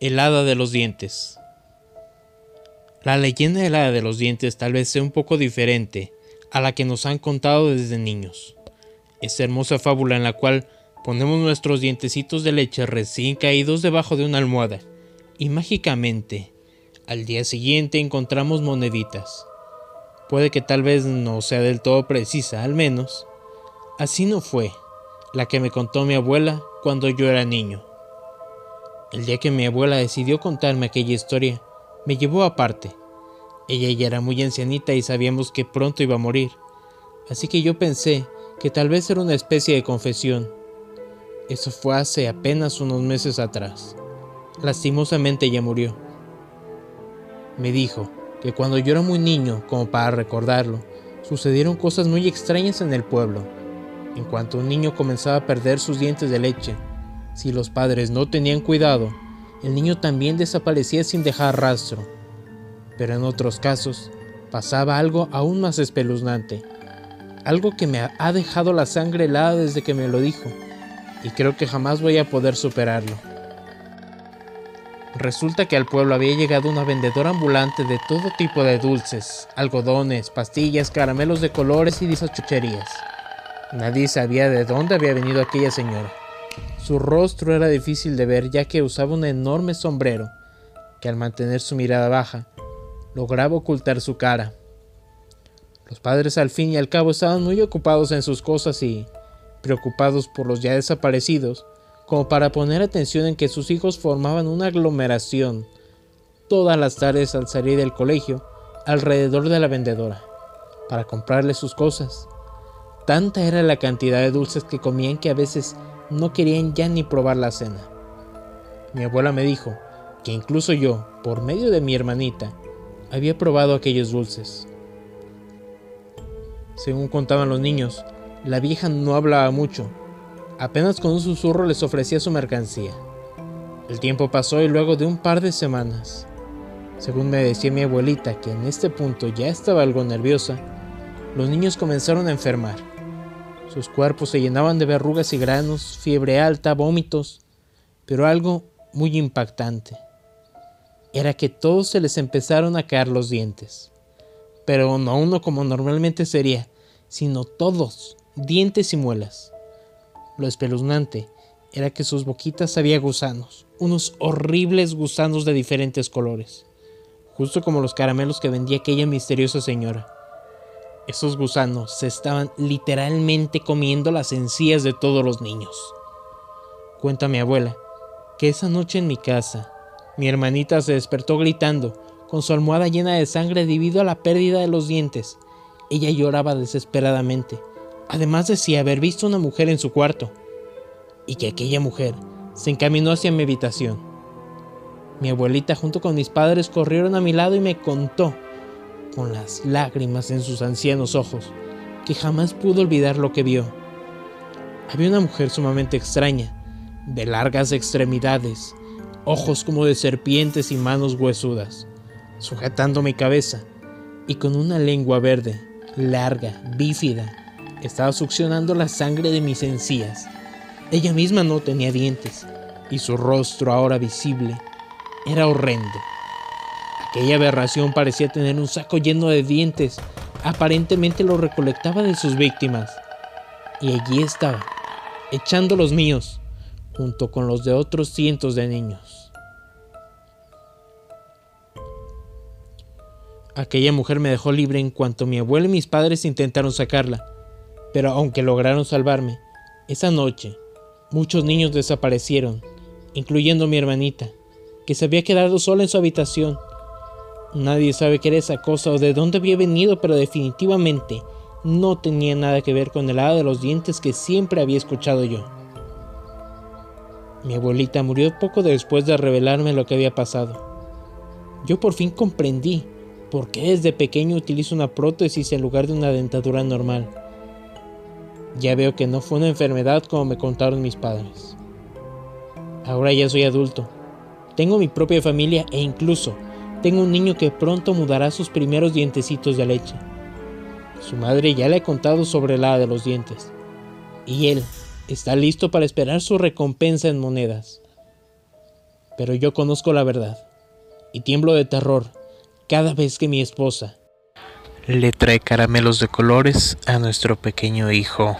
El hada de los dientes. La leyenda del hada de los dientes tal vez sea un poco diferente a la que nos han contado desde niños. Esta hermosa fábula en la cual ponemos nuestros dientecitos de leche recién caídos debajo de una almohada y mágicamente al día siguiente encontramos moneditas. Puede que tal vez no sea del todo precisa, al menos. Así no fue la que me contó mi abuela cuando yo era niño. El día que mi abuela decidió contarme aquella historia, me llevó aparte. Ella ya era muy ancianita y sabíamos que pronto iba a morir, así que yo pensé que tal vez era una especie de confesión. Eso fue hace apenas unos meses atrás. Lastimosamente ella murió. Me dijo que cuando yo era muy niño, como para recordarlo, sucedieron cosas muy extrañas en el pueblo. En cuanto un niño comenzaba a perder sus dientes de leche, si los padres no tenían cuidado, el niño también desaparecía sin dejar rastro. Pero en otros casos, pasaba algo aún más espeluznante. Algo que me ha dejado la sangre helada desde que me lo dijo, y creo que jamás voy a poder superarlo. Resulta que al pueblo había llegado una vendedora ambulante de todo tipo de dulces, algodones, pastillas, caramelos de colores y chucherías. Nadie sabía de dónde había venido aquella señora. Su rostro era difícil de ver ya que usaba un enorme sombrero que al mantener su mirada baja lograba ocultar su cara. Los padres al fin y al cabo estaban muy ocupados en sus cosas y preocupados por los ya desaparecidos, como para poner atención en que sus hijos formaban una aglomeración todas las tardes al salir del colegio alrededor de la vendedora, para comprarle sus cosas. Tanta era la cantidad de dulces que comían que a veces no querían ya ni probar la cena. Mi abuela me dijo que incluso yo, por medio de mi hermanita, había probado aquellos dulces. Según contaban los niños, la vieja no hablaba mucho, apenas con un susurro les ofrecía su mercancía. El tiempo pasó y luego de un par de semanas, según me decía mi abuelita que en este punto ya estaba algo nerviosa, los niños comenzaron a enfermar. Sus cuerpos se llenaban de verrugas y granos, fiebre alta, vómitos, pero algo muy impactante era que todos se les empezaron a caer los dientes. Pero no uno como normalmente sería, sino todos, dientes y muelas. Lo espeluznante era que sus boquitas había gusanos, unos horribles gusanos de diferentes colores, justo como los caramelos que vendía aquella misteriosa señora. Esos gusanos se estaban literalmente comiendo las encías de todos los niños. Cuenta mi abuela que esa noche en mi casa, mi hermanita se despertó gritando, con su almohada llena de sangre debido a la pérdida de los dientes. Ella lloraba desesperadamente. Además decía haber visto una mujer en su cuarto, y que aquella mujer se encaminó hacia mi habitación. Mi abuelita junto con mis padres corrieron a mi lado y me contó con las lágrimas en sus ancianos ojos, que jamás pudo olvidar lo que vio. Había una mujer sumamente extraña, de largas extremidades, ojos como de serpientes y manos huesudas, sujetando mi cabeza, y con una lengua verde, larga, bífida, estaba succionando la sangre de mis encías. Ella misma no tenía dientes, y su rostro ahora visible era horrendo. Aquella aberración parecía tener un saco lleno de dientes. Aparentemente lo recolectaba de sus víctimas. Y allí estaba, echando los míos, junto con los de otros cientos de niños. Aquella mujer me dejó libre en cuanto mi abuelo y mis padres intentaron sacarla, pero aunque lograron salvarme, esa noche muchos niños desaparecieron, incluyendo mi hermanita, que se había quedado sola en su habitación Nadie sabe qué era esa cosa o de dónde había venido, pero definitivamente no tenía nada que ver con el hada de los dientes que siempre había escuchado yo. Mi abuelita murió poco después de revelarme lo que había pasado. Yo por fin comprendí por qué desde pequeño utilizo una prótesis en lugar de una dentadura normal. Ya veo que no fue una enfermedad como me contaron mis padres. Ahora ya soy adulto. Tengo mi propia familia e incluso tengo un niño que pronto mudará sus primeros dientecitos de leche. Su madre ya le ha contado sobre la de los dientes. Y él está listo para esperar su recompensa en monedas. Pero yo conozco la verdad y tiemblo de terror cada vez que mi esposa le trae caramelos de colores a nuestro pequeño hijo.